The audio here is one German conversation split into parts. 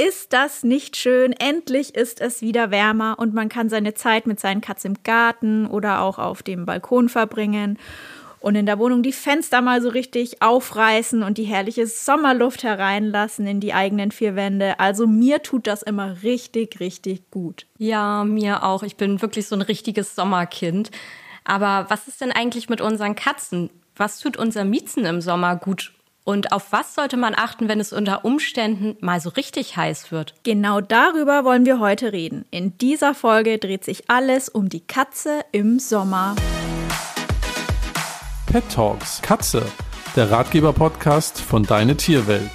ist das nicht schön? Endlich ist es wieder wärmer und man kann seine Zeit mit seinen Katzen im Garten oder auch auf dem Balkon verbringen und in der Wohnung die Fenster mal so richtig aufreißen und die herrliche Sommerluft hereinlassen in die eigenen vier Wände. Also mir tut das immer richtig, richtig gut. Ja, mir auch. Ich bin wirklich so ein richtiges Sommerkind. Aber was ist denn eigentlich mit unseren Katzen? Was tut unser Miezen im Sommer gut und auf was sollte man achten, wenn es unter Umständen mal so richtig heiß wird? Genau darüber wollen wir heute reden. In dieser Folge dreht sich alles um die Katze im Sommer. Pet Talks Katze, der Ratgeber-Podcast von Deine Tierwelt.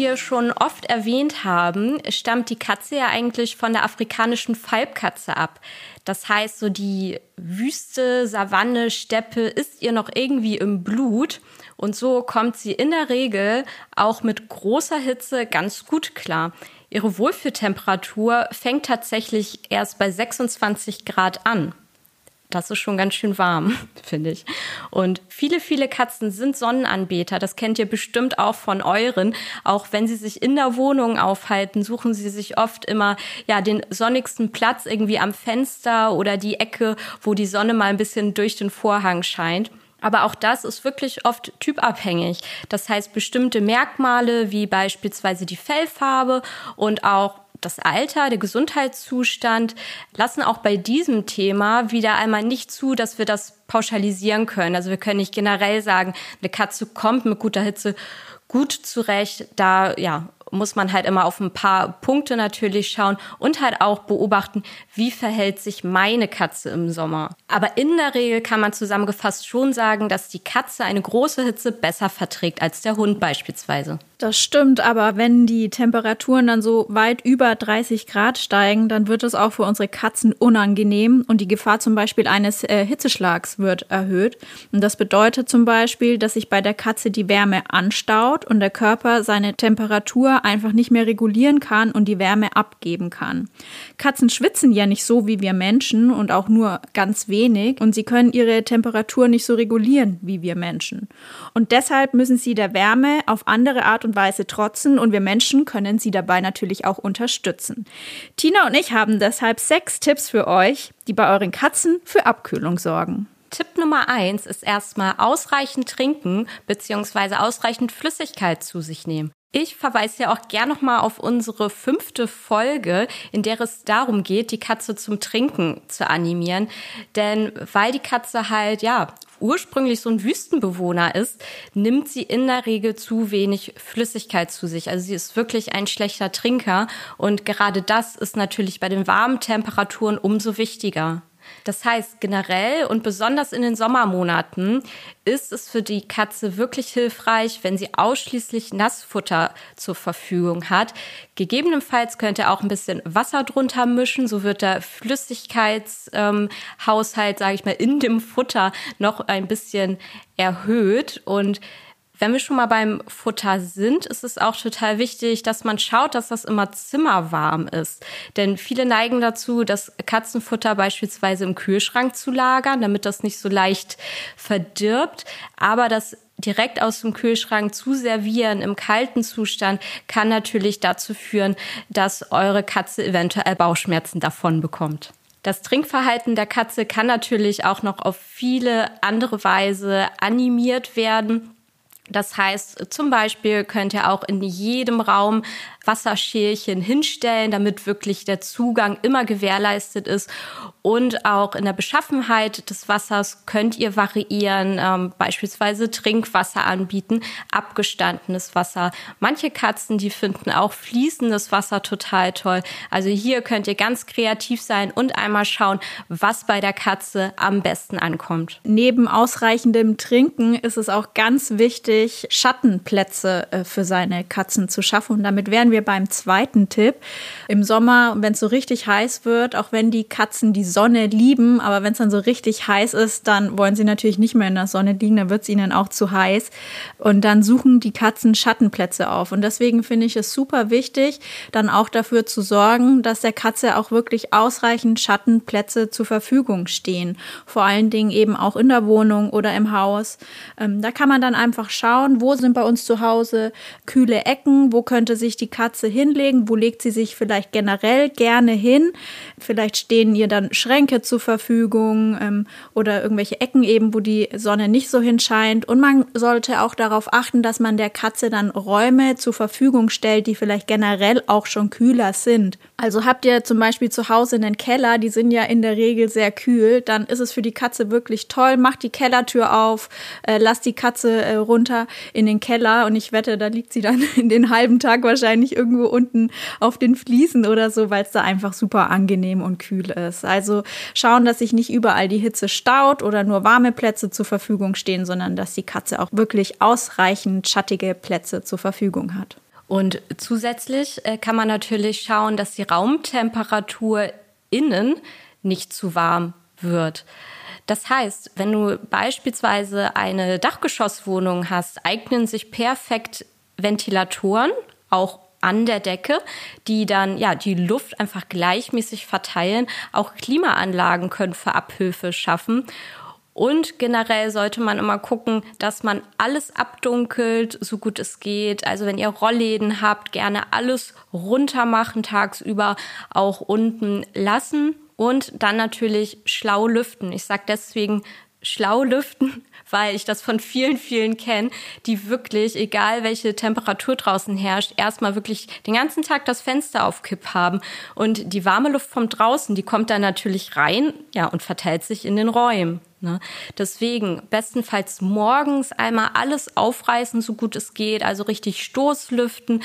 Wir schon oft erwähnt haben, stammt die Katze ja eigentlich von der afrikanischen Falbkatze ab. Das heißt, so die Wüste, Savanne, Steppe ist ihr noch irgendwie im Blut. Und so kommt sie in der Regel auch mit großer Hitze ganz gut klar. Ihre Wohlfühltemperatur fängt tatsächlich erst bei 26 Grad an. Das ist schon ganz schön warm, finde ich. Und viele, viele Katzen sind Sonnenanbeter. Das kennt ihr bestimmt auch von euren. Auch wenn sie sich in der Wohnung aufhalten, suchen sie sich oft immer, ja, den sonnigsten Platz irgendwie am Fenster oder die Ecke, wo die Sonne mal ein bisschen durch den Vorhang scheint. Aber auch das ist wirklich oft typabhängig. Das heißt, bestimmte Merkmale wie beispielsweise die Fellfarbe und auch das Alter, der Gesundheitszustand lassen auch bei diesem Thema wieder einmal nicht zu, dass wir das pauschalisieren können. Also wir können nicht generell sagen, eine Katze kommt mit guter Hitze gut zurecht. Da ja, muss man halt immer auf ein paar Punkte natürlich schauen und halt auch beobachten, wie verhält sich meine Katze im Sommer. Aber in der Regel kann man zusammengefasst schon sagen, dass die Katze eine große Hitze besser verträgt als der Hund beispielsweise. Das stimmt, aber wenn die Temperaturen dann so weit über 30 Grad steigen, dann wird es auch für unsere Katzen unangenehm und die Gefahr zum Beispiel eines äh, Hitzeschlags wird erhöht. Und das bedeutet zum Beispiel, dass sich bei der Katze die Wärme anstaut und der Körper seine Temperatur einfach nicht mehr regulieren kann und die Wärme abgeben kann. Katzen schwitzen ja nicht so wie wir Menschen und auch nur ganz wenig und sie können ihre Temperatur nicht so regulieren wie wir Menschen. Und deshalb müssen sie der Wärme auf andere Art und Weise trotzen und wir Menschen können sie dabei natürlich auch unterstützen. Tina und ich haben deshalb sechs Tipps für euch, die bei euren Katzen für Abkühlung sorgen. Tipp Nummer eins ist erstmal ausreichend trinken bzw. ausreichend Flüssigkeit zu sich nehmen. Ich verweise ja auch gern nochmal auf unsere fünfte Folge, in der es darum geht, die Katze zum Trinken zu animieren. Denn weil die Katze halt, ja, ursprünglich so ein Wüstenbewohner ist, nimmt sie in der Regel zu wenig Flüssigkeit zu sich. Also sie ist wirklich ein schlechter Trinker. Und gerade das ist natürlich bei den warmen Temperaturen umso wichtiger. Das heißt, generell und besonders in den Sommermonaten ist es für die Katze wirklich hilfreich, wenn sie ausschließlich Nassfutter zur Verfügung hat. Gegebenenfalls könnt ihr auch ein bisschen Wasser drunter mischen, so wird der Flüssigkeitshaushalt, ähm, sage ich mal, in dem Futter noch ein bisschen erhöht und wenn wir schon mal beim Futter sind, ist es auch total wichtig, dass man schaut, dass das immer zimmerwarm ist. Denn viele neigen dazu, das Katzenfutter beispielsweise im Kühlschrank zu lagern, damit das nicht so leicht verdirbt. Aber das direkt aus dem Kühlschrank zu servieren im kalten Zustand kann natürlich dazu führen, dass eure Katze eventuell Bauchschmerzen davon bekommt. Das Trinkverhalten der Katze kann natürlich auch noch auf viele andere Weise animiert werden. Das heißt, zum Beispiel könnt ihr auch in jedem Raum Wasserschälchen hinstellen, damit wirklich der Zugang immer gewährleistet ist. Und auch in der Beschaffenheit des Wassers könnt ihr variieren, ähm, beispielsweise Trinkwasser anbieten, abgestandenes Wasser. Manche Katzen, die finden auch fließendes Wasser total toll. Also hier könnt ihr ganz kreativ sein und einmal schauen, was bei der Katze am besten ankommt. Neben ausreichendem Trinken ist es auch ganz wichtig, Schattenplätze äh, für seine Katzen zu schaffen. Und damit wären wir wir beim zweiten Tipp. Im Sommer, wenn es so richtig heiß wird, auch wenn die Katzen die Sonne lieben, aber wenn es dann so richtig heiß ist, dann wollen sie natürlich nicht mehr in der Sonne liegen, dann wird es ihnen auch zu heiß. Und dann suchen die Katzen Schattenplätze auf. Und deswegen finde ich es super wichtig, dann auch dafür zu sorgen, dass der Katze auch wirklich ausreichend Schattenplätze zur Verfügung stehen. Vor allen Dingen eben auch in der Wohnung oder im Haus. Ähm, da kann man dann einfach schauen, wo sind bei uns zu Hause kühle Ecken, wo könnte sich die Katze hinlegen, wo legt sie sich vielleicht generell gerne hin. Vielleicht stehen ihr dann Schränke zur Verfügung ähm, oder irgendwelche Ecken eben, wo die Sonne nicht so hinscheint. Und man sollte auch darauf achten, dass man der Katze dann Räume zur Verfügung stellt, die vielleicht generell auch schon kühler sind. Also habt ihr zum Beispiel zu Hause einen Keller, die sind ja in der Regel sehr kühl, dann ist es für die Katze wirklich toll. Macht die Kellertür auf, äh, lasst die Katze äh, runter in den Keller und ich wette, da liegt sie dann in den halben Tag wahrscheinlich irgendwo unten auf den Fliesen oder so, weil es da einfach super angenehm und kühl ist. Also schauen, dass sich nicht überall die Hitze staut oder nur warme Plätze zur Verfügung stehen, sondern dass die Katze auch wirklich ausreichend schattige Plätze zur Verfügung hat. Und zusätzlich äh, kann man natürlich schauen, dass die Raumtemperatur innen nicht zu warm wird. Das heißt, wenn du beispielsweise eine Dachgeschosswohnung hast, eignen sich perfekt Ventilatoren, auch an der Decke, die dann ja die Luft einfach gleichmäßig verteilen. Auch Klimaanlagen können für Abhilfe schaffen. Und generell sollte man immer gucken, dass man alles abdunkelt, so gut es geht. Also wenn ihr Rollläden habt, gerne alles runter machen tagsüber, auch unten lassen. Und dann natürlich schlau lüften. Ich sage deswegen schlau lüften, weil ich das von vielen, vielen kenne, die wirklich, egal welche Temperatur draußen herrscht, erstmal wirklich den ganzen Tag das Fenster auf Kipp haben. Und die warme Luft vom draußen, die kommt dann natürlich rein, ja, und verteilt sich in den Räumen. Ne? Deswegen bestenfalls morgens einmal alles aufreißen, so gut es geht, also richtig Stoßlüften.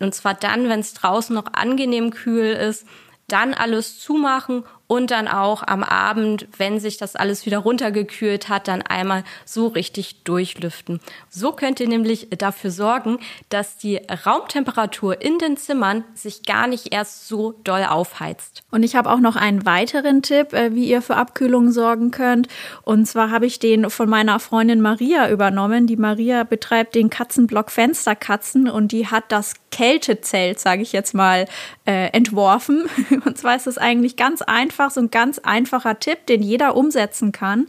Und zwar dann, wenn es draußen noch angenehm kühl ist, dann alles zumachen und dann auch am Abend, wenn sich das alles wieder runtergekühlt hat, dann einmal so richtig durchlüften. So könnt ihr nämlich dafür sorgen, dass die Raumtemperatur in den Zimmern sich gar nicht erst so doll aufheizt. Und ich habe auch noch einen weiteren Tipp, äh, wie ihr für Abkühlung sorgen könnt. Und zwar habe ich den von meiner Freundin Maria übernommen. Die Maria betreibt den Katzenblock Fensterkatzen und die hat das Kältezelt, sage ich jetzt mal, äh, entworfen. Und zwar ist es eigentlich ganz einfach so ein ganz einfacher Tipp, den jeder umsetzen kann.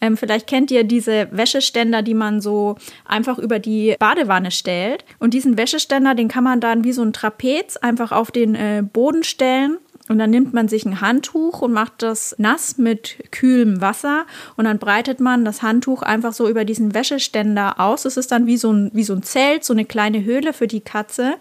Ähm, vielleicht kennt ihr diese Wäscheständer, die man so einfach über die Badewanne stellt. Und diesen Wäscheständer, den kann man dann wie so ein Trapez einfach auf den äh, Boden stellen und dann nimmt man sich ein Handtuch und macht das nass mit kühlem Wasser und dann breitet man das Handtuch einfach so über diesen Wäscheständer aus. Es ist dann wie so ein, wie so ein Zelt, so eine kleine Höhle für die Katze.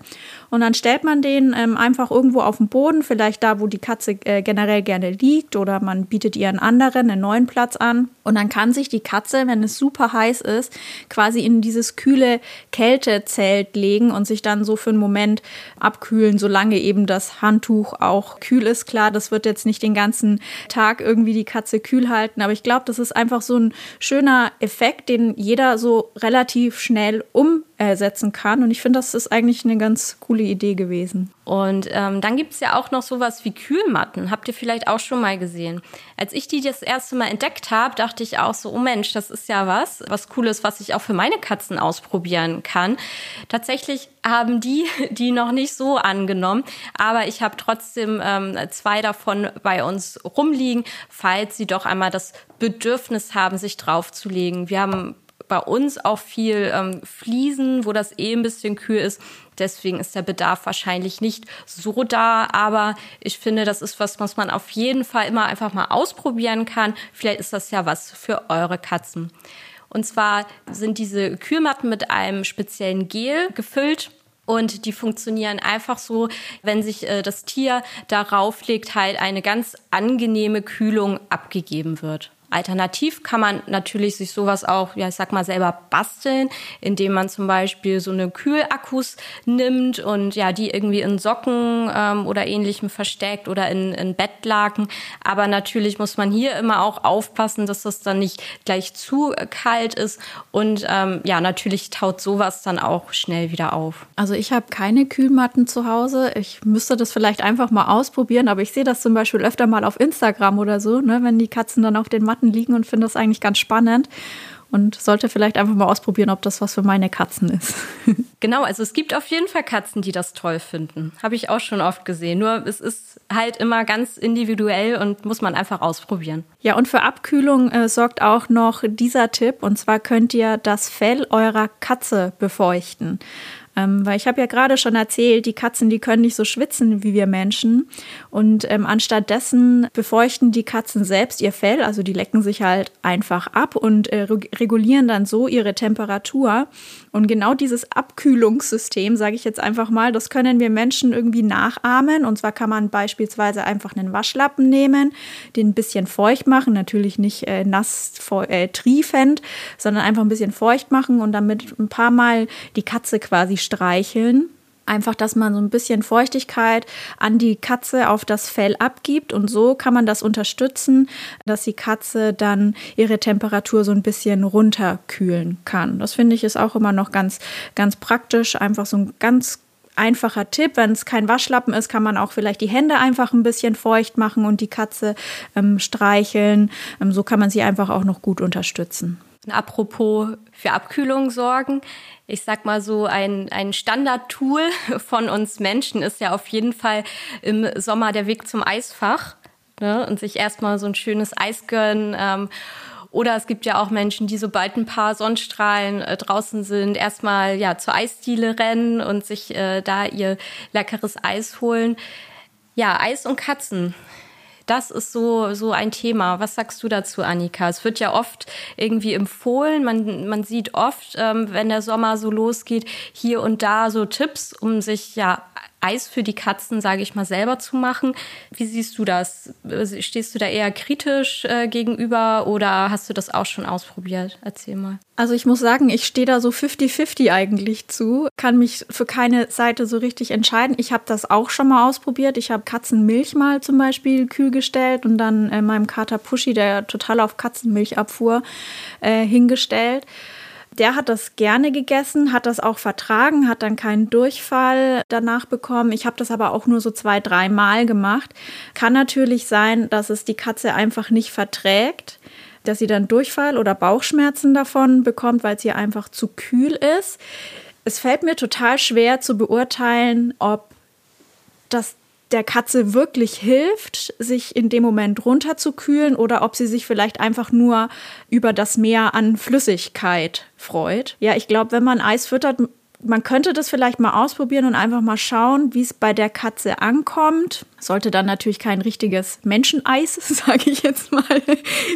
Und dann stellt man den ähm, einfach irgendwo auf den Boden, vielleicht da, wo die Katze äh, generell gerne liegt oder man bietet ihr einen anderen, einen neuen Platz an. Und dann kann sich die Katze, wenn es super heiß ist, quasi in dieses kühle Kältezelt legen und sich dann so für einen Moment abkühlen, solange eben das Handtuch auch kühl ist. Klar, das wird jetzt nicht den ganzen Tag irgendwie die Katze kühl halten, aber ich glaube, das ist einfach so ein schöner Effekt, den jeder so relativ schnell um ersetzen kann. Und ich finde, das ist eigentlich eine ganz coole Idee gewesen. Und ähm, dann gibt es ja auch noch sowas wie Kühlmatten. Habt ihr vielleicht auch schon mal gesehen? Als ich die das erste Mal entdeckt habe, dachte ich auch so, oh Mensch, das ist ja was, was Cooles, was ich auch für meine Katzen ausprobieren kann. Tatsächlich haben die die noch nicht so angenommen, aber ich habe trotzdem ähm, zwei davon bei uns rumliegen, falls sie doch einmal das Bedürfnis haben, sich draufzulegen. Wir haben bei uns auch viel ähm, Fliesen, wo das eh ein bisschen kühl ist. Deswegen ist der Bedarf wahrscheinlich nicht so da. Aber ich finde, das ist was, was man auf jeden Fall immer einfach mal ausprobieren kann. Vielleicht ist das ja was für eure Katzen. Und zwar sind diese Kühlmatten mit einem speziellen Gel gefüllt. Und die funktionieren einfach so, wenn sich äh, das Tier darauf legt, halt eine ganz angenehme Kühlung abgegeben wird. Alternativ kann man natürlich sich sowas auch, ja, ich sag mal, selber basteln, indem man zum Beispiel so eine Kühlakkus nimmt und ja, die irgendwie in Socken ähm, oder ähnlichem versteckt oder in, in Bettlaken. Aber natürlich muss man hier immer auch aufpassen, dass das dann nicht gleich zu kalt ist. Und ähm, ja, natürlich taut sowas dann auch schnell wieder auf. Also ich habe keine Kühlmatten zu Hause. Ich müsste das vielleicht einfach mal ausprobieren, aber ich sehe das zum Beispiel öfter mal auf Instagram oder so, ne, wenn die Katzen dann auf den Matten Matten liegen und finde das eigentlich ganz spannend und sollte vielleicht einfach mal ausprobieren, ob das was für meine Katzen ist. genau, also es gibt auf jeden Fall Katzen, die das toll finden. Habe ich auch schon oft gesehen. Nur es ist halt immer ganz individuell und muss man einfach ausprobieren. Ja, und für Abkühlung äh, sorgt auch noch dieser Tipp. Und zwar könnt ihr das Fell eurer Katze befeuchten. Ähm, weil ich habe ja gerade schon erzählt, die Katzen, die können nicht so schwitzen wie wir Menschen. Und ähm, anstattdessen befeuchten die Katzen selbst ihr Fell, also die lecken sich halt einfach ab und äh, regulieren dann so ihre Temperatur. Und genau dieses Abkühlungssystem, sage ich jetzt einfach mal, das können wir Menschen irgendwie nachahmen. Und zwar kann man beispielsweise einfach einen Waschlappen nehmen, den ein bisschen feucht machen, natürlich nicht äh, nass äh, triefend, sondern einfach ein bisschen feucht machen und damit ein paar Mal die Katze quasi streicheln. Einfach, dass man so ein bisschen Feuchtigkeit an die Katze auf das Fell abgibt und so kann man das unterstützen, dass die Katze dann ihre Temperatur so ein bisschen runterkühlen kann. Das finde ich ist auch immer noch ganz, ganz praktisch. Einfach so ein ganz einfacher Tipp. Wenn es kein Waschlappen ist, kann man auch vielleicht die Hände einfach ein bisschen feucht machen und die Katze ähm, streicheln. Ähm, so kann man sie einfach auch noch gut unterstützen. Apropos für Abkühlung sorgen. Ich sag mal so, ein, ein Standardtool von uns Menschen ist ja auf jeden Fall im Sommer der Weg zum Eisfach. Ne? Und sich erstmal so ein schönes Eis gönnen. Ähm, oder es gibt ja auch Menschen, die sobald ein paar Sonnenstrahlen äh, draußen sind, erstmal ja zur Eisdiele rennen und sich äh, da ihr leckeres Eis holen. Ja, Eis und Katzen das ist so, so ein Thema. Was sagst du dazu, Annika? Es wird ja oft irgendwie empfohlen. Man, man sieht oft, ähm, wenn der Sommer so losgeht, hier und da so Tipps, um sich ja Eis für die Katzen, sage ich mal, selber zu machen. Wie siehst du das? Stehst du da eher kritisch äh, gegenüber oder hast du das auch schon ausprobiert? Erzähl mal. Also ich muss sagen, ich stehe da so 50-50 eigentlich zu, kann mich für keine Seite so richtig entscheiden. Ich habe das auch schon mal ausprobiert. Ich habe Katzenmilch mal zum Beispiel kühl gestellt und dann äh, meinem Kater Pushy, der total auf Katzenmilch abfuhr, äh, hingestellt der hat das gerne gegessen, hat das auch vertragen, hat dann keinen Durchfall danach bekommen. Ich habe das aber auch nur so zwei, dreimal gemacht. Kann natürlich sein, dass es die Katze einfach nicht verträgt, dass sie dann Durchfall oder Bauchschmerzen davon bekommt, weil es ihr einfach zu kühl ist. Es fällt mir total schwer zu beurteilen, ob das der Katze wirklich hilft, sich in dem Moment runterzukühlen oder ob sie sich vielleicht einfach nur über das Meer an Flüssigkeit freut. Ja, ich glaube, wenn man Eis füttert, man könnte das vielleicht mal ausprobieren und einfach mal schauen, wie es bei der Katze ankommt. Sollte dann natürlich kein richtiges Menscheneis, sage ich jetzt mal,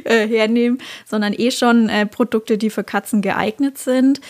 äh, hernehmen, sondern eh schon äh, Produkte, die für Katzen geeignet sind.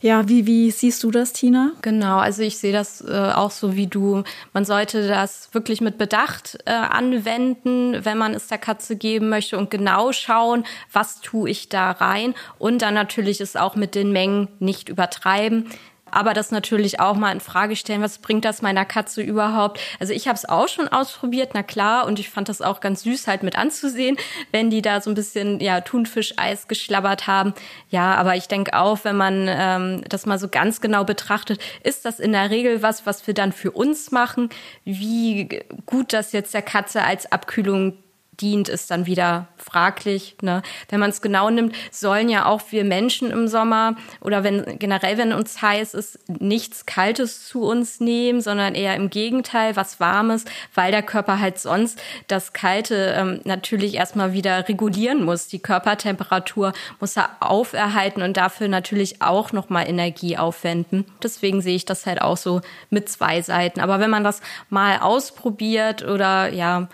Ja, wie, wie siehst du das, Tina? Genau, also ich sehe das äh, auch so wie du. Man sollte das wirklich mit Bedacht äh, anwenden, wenn man es der Katze geben möchte und genau schauen, was tue ich da rein und dann natürlich es auch mit den Mengen nicht übertreiben aber das natürlich auch mal in Frage stellen, was bringt das meiner Katze überhaupt? Also ich habe es auch schon ausprobiert, na klar, und ich fand das auch ganz süß halt mit anzusehen, wenn die da so ein bisschen ja Thunfischeis geschlabbert haben. Ja, aber ich denke auch, wenn man ähm, das mal so ganz genau betrachtet, ist das in der Regel was, was wir dann für uns machen. Wie gut das jetzt der Katze als Abkühlung dient, ist dann wieder fraglich. Ne? Wenn man es genau nimmt, sollen ja auch wir Menschen im Sommer oder wenn generell, wenn uns heiß ist, nichts Kaltes zu uns nehmen, sondern eher im Gegenteil, was Warmes, weil der Körper halt sonst das Kalte ähm, natürlich erstmal wieder regulieren muss. Die Körpertemperatur muss er auferhalten und dafür natürlich auch nochmal Energie aufwenden. Deswegen sehe ich das halt auch so mit zwei Seiten. Aber wenn man das mal ausprobiert oder ja,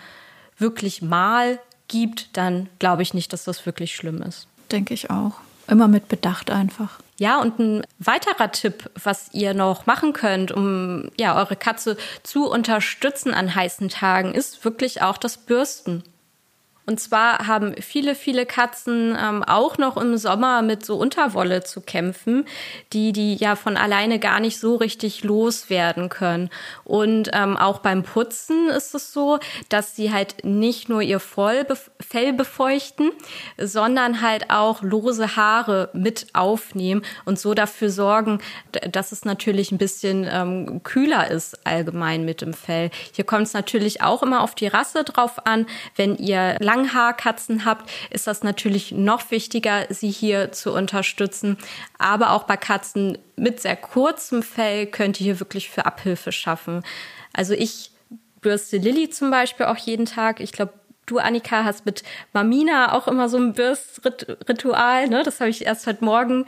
wirklich mal gibt, dann glaube ich nicht, dass das wirklich schlimm ist. Denke ich auch. Immer mit Bedacht einfach. Ja, und ein weiterer Tipp, was ihr noch machen könnt, um ja eure Katze zu unterstützen an heißen Tagen, ist wirklich auch das Bürsten. Und zwar haben viele, viele Katzen ähm, auch noch im Sommer mit so Unterwolle zu kämpfen, die die ja von alleine gar nicht so richtig loswerden können. Und ähm, auch beim Putzen ist es so, dass sie halt nicht nur ihr Fell befeuchten, sondern halt auch lose Haare mit aufnehmen und so dafür sorgen, dass es natürlich ein bisschen ähm, kühler ist allgemein mit dem Fell. Hier kommt es natürlich auch immer auf die Rasse drauf an. Wenn ihr Langhaarkatzen habt, ist das natürlich noch wichtiger, sie hier zu unterstützen. Aber auch bei Katzen mit sehr kurzem Fell könnt ihr hier wirklich für Abhilfe schaffen. Also ich bürste Lilly zum Beispiel auch jeden Tag. Ich glaube, du, Annika, hast mit Mamina auch immer so ein Bürstritual. Ne? Das habe ich erst heute Morgen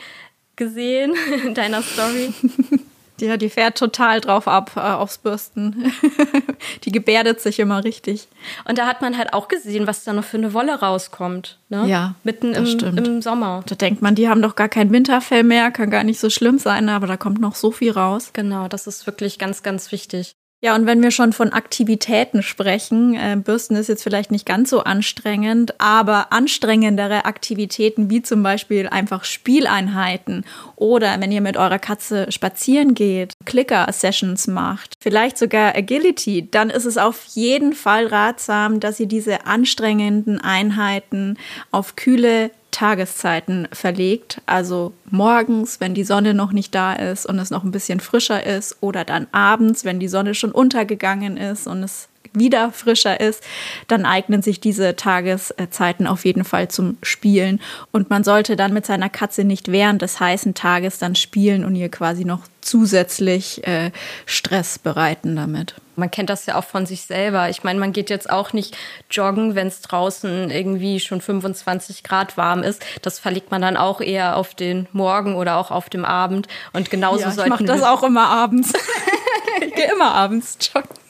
gesehen in deiner Story. Ja, die fährt total drauf ab äh, aufs Bürsten. die gebärdet sich immer richtig. Und da hat man halt auch gesehen, was da noch für eine Wolle rauskommt. Ne? Ja. Mitten im, im, Sommer. Da denkt man, die haben doch gar kein Winterfell mehr, kann gar nicht so schlimm sein, aber da kommt noch so viel raus. Genau, das ist wirklich ganz, ganz wichtig. Ja, und wenn wir schon von Aktivitäten sprechen, äh, Bürsten ist jetzt vielleicht nicht ganz so anstrengend, aber anstrengendere Aktivitäten wie zum Beispiel einfach Spieleinheiten oder wenn ihr mit eurer Katze spazieren geht, Clicker-Sessions macht, vielleicht sogar Agility, dann ist es auf jeden Fall ratsam, dass ihr diese anstrengenden Einheiten auf kühle Tageszeiten verlegt. Also morgens, wenn die Sonne noch nicht da ist und es noch ein bisschen frischer ist, oder dann abends, wenn die Sonne schon untergegangen ist und es wieder frischer ist, dann eignen sich diese Tageszeiten auf jeden Fall zum Spielen. Und man sollte dann mit seiner Katze nicht während des heißen Tages dann spielen und ihr quasi noch zusätzlich äh, Stress bereiten damit. Man kennt das ja auch von sich selber. Ich meine, man geht jetzt auch nicht joggen, wenn es draußen irgendwie schon 25 Grad warm ist. Das verlegt man dann auch eher auf den Morgen oder auch auf dem Abend. Und genauso ja, ich mache das auch immer abends. ich gehe immer abends joggen.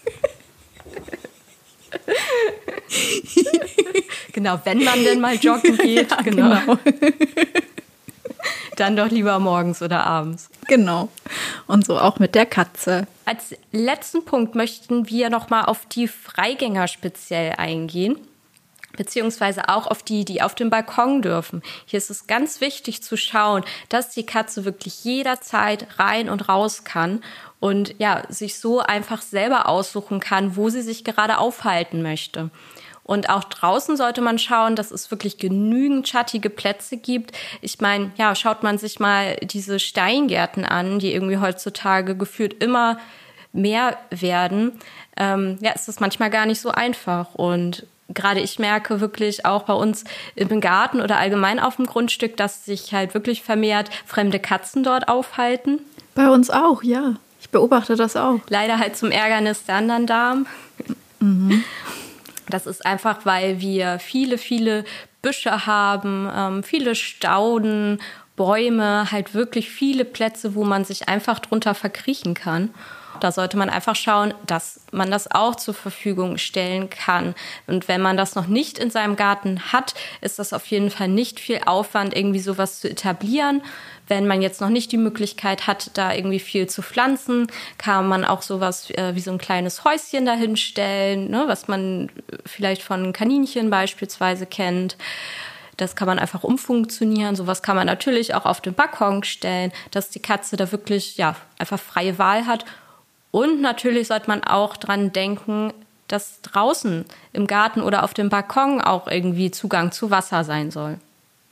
genau, wenn man denn mal joggen geht, ja, genau. genau. Dann doch lieber morgens oder abends. Genau. Und so auch mit der Katze. Als letzten Punkt möchten wir nochmal auf die Freigänger speziell eingehen beziehungsweise auch auf die, die auf dem Balkon dürfen. Hier ist es ganz wichtig zu schauen, dass die Katze wirklich jederzeit rein und raus kann und ja, sich so einfach selber aussuchen kann, wo sie sich gerade aufhalten möchte. Und auch draußen sollte man schauen, dass es wirklich genügend schattige Plätze gibt. Ich meine, ja, schaut man sich mal diese Steingärten an, die irgendwie heutzutage gefühlt immer mehr werden. Ähm, ja, ist das manchmal gar nicht so einfach. Und gerade ich merke wirklich auch bei uns im Garten oder allgemein auf dem Grundstück, dass sich halt wirklich vermehrt fremde Katzen dort aufhalten. Bei uns auch, ja. Ich beobachte das auch. Leider halt zum Ärgernis der anderen Damen. Mhm. Das ist einfach, weil wir viele, viele Büsche haben, ähm, viele Stauden, Bäume, halt wirklich viele Plätze, wo man sich einfach drunter verkriechen kann. Da sollte man einfach schauen, dass man das auch zur Verfügung stellen kann. Und wenn man das noch nicht in seinem Garten hat, ist das auf jeden Fall nicht viel Aufwand, irgendwie sowas zu etablieren. Wenn man jetzt noch nicht die Möglichkeit hat, da irgendwie viel zu pflanzen, kann man auch sowas äh, wie so ein kleines Häuschen dahinstellen, ne, was man vielleicht von Kaninchen beispielsweise kennt. Das kann man einfach umfunktionieren. Sowas kann man natürlich auch auf den Balkon stellen, dass die Katze da wirklich ja einfach freie Wahl hat und natürlich sollte man auch dran denken, dass draußen im Garten oder auf dem Balkon auch irgendwie Zugang zu Wasser sein soll.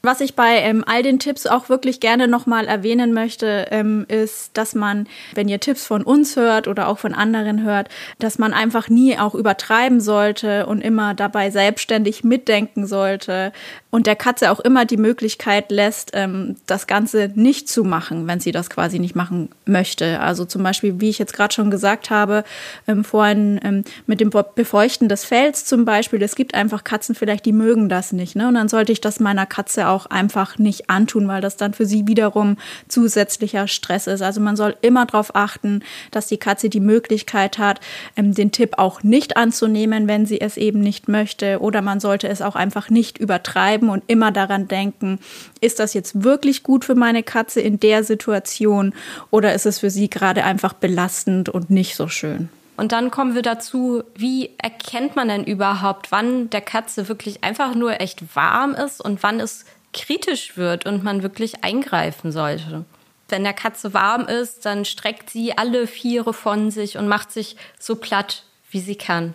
Was ich bei ähm, all den Tipps auch wirklich gerne nochmal erwähnen möchte, ähm, ist, dass man, wenn ihr Tipps von uns hört oder auch von anderen hört, dass man einfach nie auch übertreiben sollte und immer dabei selbstständig mitdenken sollte und der Katze auch immer die Möglichkeit lässt, ähm, das Ganze nicht zu machen, wenn sie das quasi nicht machen möchte. Also zum Beispiel, wie ich jetzt gerade schon gesagt habe, ähm, vorhin ähm, mit dem Befeuchten des Fells zum Beispiel, es gibt einfach Katzen vielleicht, die mögen das nicht. Ne? Und dann sollte ich das meiner Katze auch auch einfach nicht antun, weil das dann für sie wiederum zusätzlicher Stress ist. Also man soll immer darauf achten, dass die Katze die Möglichkeit hat, ähm, den Tipp auch nicht anzunehmen, wenn sie es eben nicht möchte. Oder man sollte es auch einfach nicht übertreiben und immer daran denken, ist das jetzt wirklich gut für meine Katze in der Situation oder ist es für sie gerade einfach belastend und nicht so schön? Und dann kommen wir dazu, wie erkennt man denn überhaupt, wann der Katze wirklich einfach nur echt warm ist und wann es kritisch wird und man wirklich eingreifen sollte. Wenn der Katze warm ist, dann streckt sie alle Viere von sich und macht sich so platt, wie sie kann.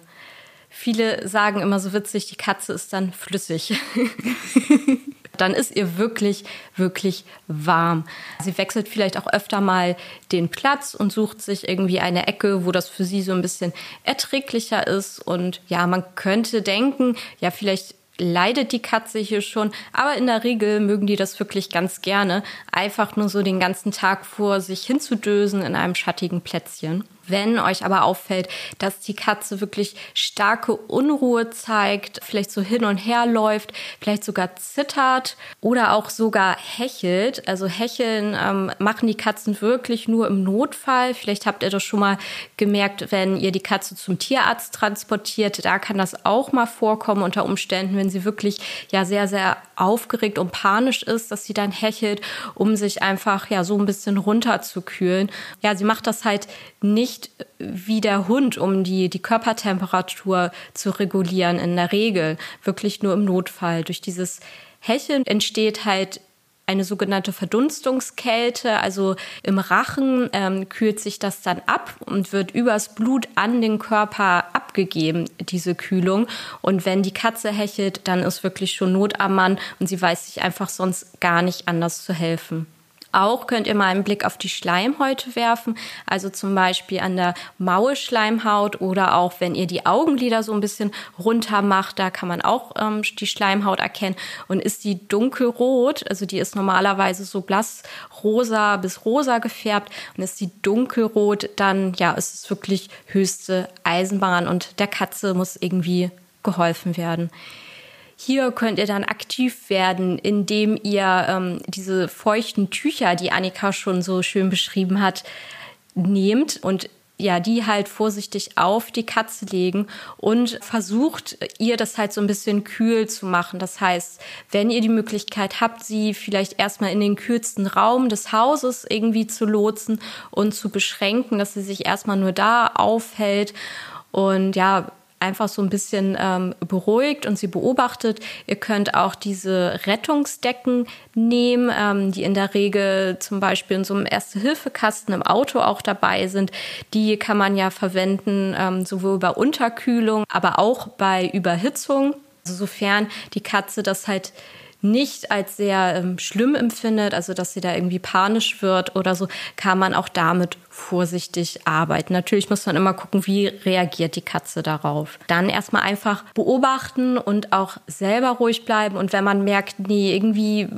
Viele sagen immer so witzig, die Katze ist dann flüssig. dann ist ihr wirklich, wirklich warm. Sie wechselt vielleicht auch öfter mal den Platz und sucht sich irgendwie eine Ecke, wo das für sie so ein bisschen erträglicher ist. Und ja, man könnte denken, ja, vielleicht leidet die Katze hier schon, aber in der Regel mögen die das wirklich ganz gerne, einfach nur so den ganzen Tag vor sich hinzudösen in einem schattigen Plätzchen. Wenn euch aber auffällt, dass die Katze wirklich starke Unruhe zeigt, vielleicht so hin und her läuft, vielleicht sogar zittert oder auch sogar hechelt. Also hecheln ähm, machen die Katzen wirklich nur im Notfall. Vielleicht habt ihr das schon mal gemerkt, wenn ihr die Katze zum Tierarzt transportiert. Da kann das auch mal vorkommen unter Umständen, wenn sie wirklich ja sehr, sehr aufgeregt und panisch ist, dass sie dann hechelt, um sich einfach ja so ein bisschen runterzukühlen. Ja, sie macht das halt nicht nicht wie der Hund, um die, die Körpertemperatur zu regulieren in der Regel, wirklich nur im Notfall. Durch dieses Hecheln entsteht halt eine sogenannte Verdunstungskälte, also im Rachen ähm, kühlt sich das dann ab und wird übers Blut an den Körper abgegeben, diese Kühlung. Und wenn die Katze hechelt, dann ist wirklich schon Not am Mann und sie weiß sich einfach sonst gar nicht anders zu helfen. Auch könnt ihr mal einen Blick auf die Schleimhäute werfen, also zum Beispiel an der Maulschleimhaut oder auch wenn ihr die Augenlider so ein bisschen runter macht, da kann man auch ähm, die Schleimhaut erkennen. Und ist die dunkelrot, also die ist normalerweise so blass rosa bis rosa gefärbt und ist die dunkelrot, dann ja, ist es wirklich höchste Eisenbahn und der Katze muss irgendwie geholfen werden. Hier könnt ihr dann aktiv werden, indem ihr ähm, diese feuchten Tücher, die Annika schon so schön beschrieben hat, nehmt und ja, die halt vorsichtig auf die Katze legen und versucht ihr das halt so ein bisschen kühl zu machen. Das heißt, wenn ihr die Möglichkeit habt, sie vielleicht erstmal in den kühlsten Raum des Hauses irgendwie zu lotsen und zu beschränken, dass sie sich erstmal nur da aufhält und ja, einfach so ein bisschen ähm, beruhigt und sie beobachtet. Ihr könnt auch diese Rettungsdecken nehmen, ähm, die in der Regel zum Beispiel in so einem Erste-Hilfe-Kasten im Auto auch dabei sind. Die kann man ja verwenden, ähm, sowohl bei Unterkühlung, aber auch bei Überhitzung. Also sofern die Katze das halt nicht als sehr ähm, schlimm empfindet, also dass sie da irgendwie panisch wird oder so, kann man auch damit vorsichtig arbeiten. Natürlich muss man immer gucken, wie reagiert die Katze darauf. Dann erstmal einfach beobachten und auch selber ruhig bleiben. Und wenn man merkt, nee, irgendwie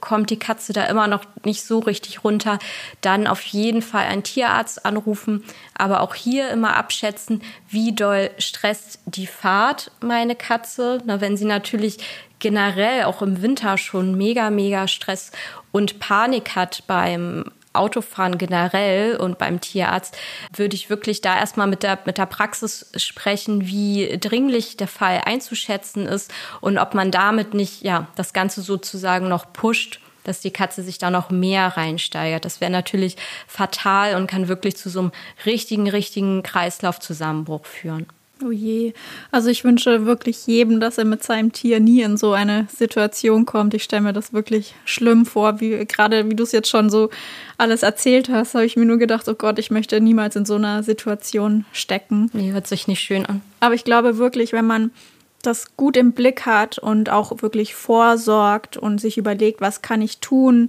kommt die Katze da immer noch nicht so richtig runter, dann auf jeden Fall einen Tierarzt anrufen. Aber auch hier immer abschätzen, wie doll stresst die Fahrt meine Katze. Na, wenn sie natürlich generell auch im Winter schon mega, mega Stress und Panik hat beim Autofahren generell und beim Tierarzt, würde ich wirklich da erstmal mit der, mit der Praxis sprechen, wie dringlich der Fall einzuschätzen ist und ob man damit nicht, ja, das Ganze sozusagen noch pusht dass die Katze sich da noch mehr reinsteigert. Das wäre natürlich fatal und kann wirklich zu so einem richtigen, richtigen Kreislaufzusammenbruch führen. Oh je. Also ich wünsche wirklich jedem, dass er mit seinem Tier nie in so eine Situation kommt. Ich stelle mir das wirklich schlimm vor, wie gerade wie du es jetzt schon so alles erzählt hast, habe ich mir nur gedacht, oh Gott, ich möchte niemals in so einer Situation stecken. Nee, hört sich nicht schön an. Aber ich glaube wirklich, wenn man das gut im Blick hat und auch wirklich vorsorgt und sich überlegt, was kann ich tun,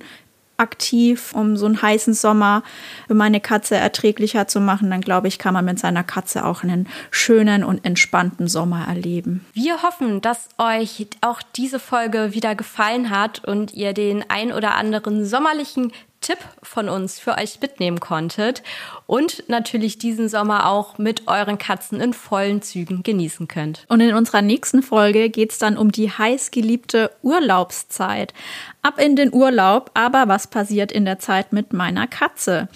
aktiv, um so einen heißen Sommer für meine Katze erträglicher zu machen, dann glaube ich, kann man mit seiner Katze auch einen schönen und entspannten Sommer erleben. Wir hoffen, dass euch auch diese Folge wieder gefallen hat und ihr den ein oder anderen sommerlichen Tipp von uns für euch mitnehmen konntet und natürlich diesen Sommer auch mit euren Katzen in vollen Zügen genießen könnt. Und in unserer nächsten Folge geht es dann um die heißgeliebte Urlaubszeit. Ab in den Urlaub, aber was passiert in der Zeit mit meiner Katze?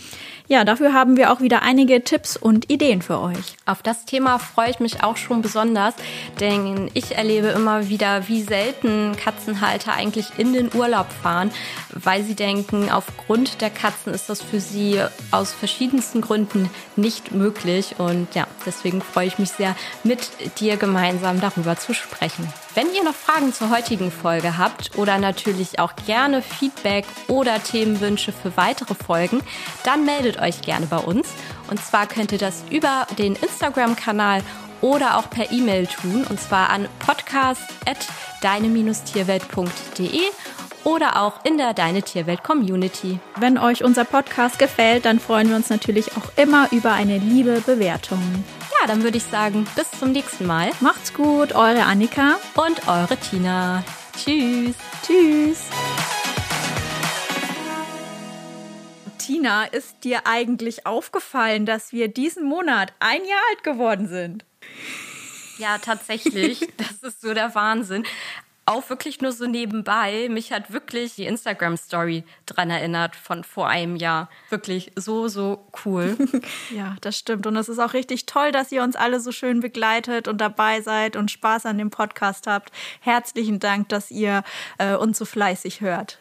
Ja, dafür haben wir auch wieder einige Tipps und Ideen für euch. Auf das Thema freue ich mich auch schon besonders, denn ich erlebe immer wieder, wie selten Katzenhalter eigentlich in den Urlaub fahren, weil sie denken, aufgrund der Katzen ist das für sie aus verschiedensten Gründen nicht möglich. Und ja, deswegen freue ich mich sehr, mit dir gemeinsam darüber zu sprechen. Wenn ihr noch Fragen zur heutigen Folge habt oder natürlich auch gerne Feedback oder Themenwünsche für weitere Folgen, dann meldet euch gerne bei uns. Und zwar könnt ihr das über den Instagram-Kanal oder auch per E-Mail tun, und zwar an podcast.deine-tierwelt.de oder auch in der Deine Tierwelt Community. Wenn euch unser Podcast gefällt, dann freuen wir uns natürlich auch immer über eine liebe Bewertung. Ja, dann würde ich sagen, bis zum nächsten Mal. Macht's gut, eure Annika und eure Tina. Tschüss. Tschüss. Tina, ist dir eigentlich aufgefallen, dass wir diesen Monat ein Jahr alt geworden sind? Ja, tatsächlich. Das ist so der Wahnsinn auch wirklich nur so nebenbei. Mich hat wirklich die Instagram-Story dran erinnert von vor einem Jahr. Wirklich so, so cool. ja, das stimmt. Und es ist auch richtig toll, dass ihr uns alle so schön begleitet und dabei seid und Spaß an dem Podcast habt. Herzlichen Dank, dass ihr äh, uns so fleißig hört.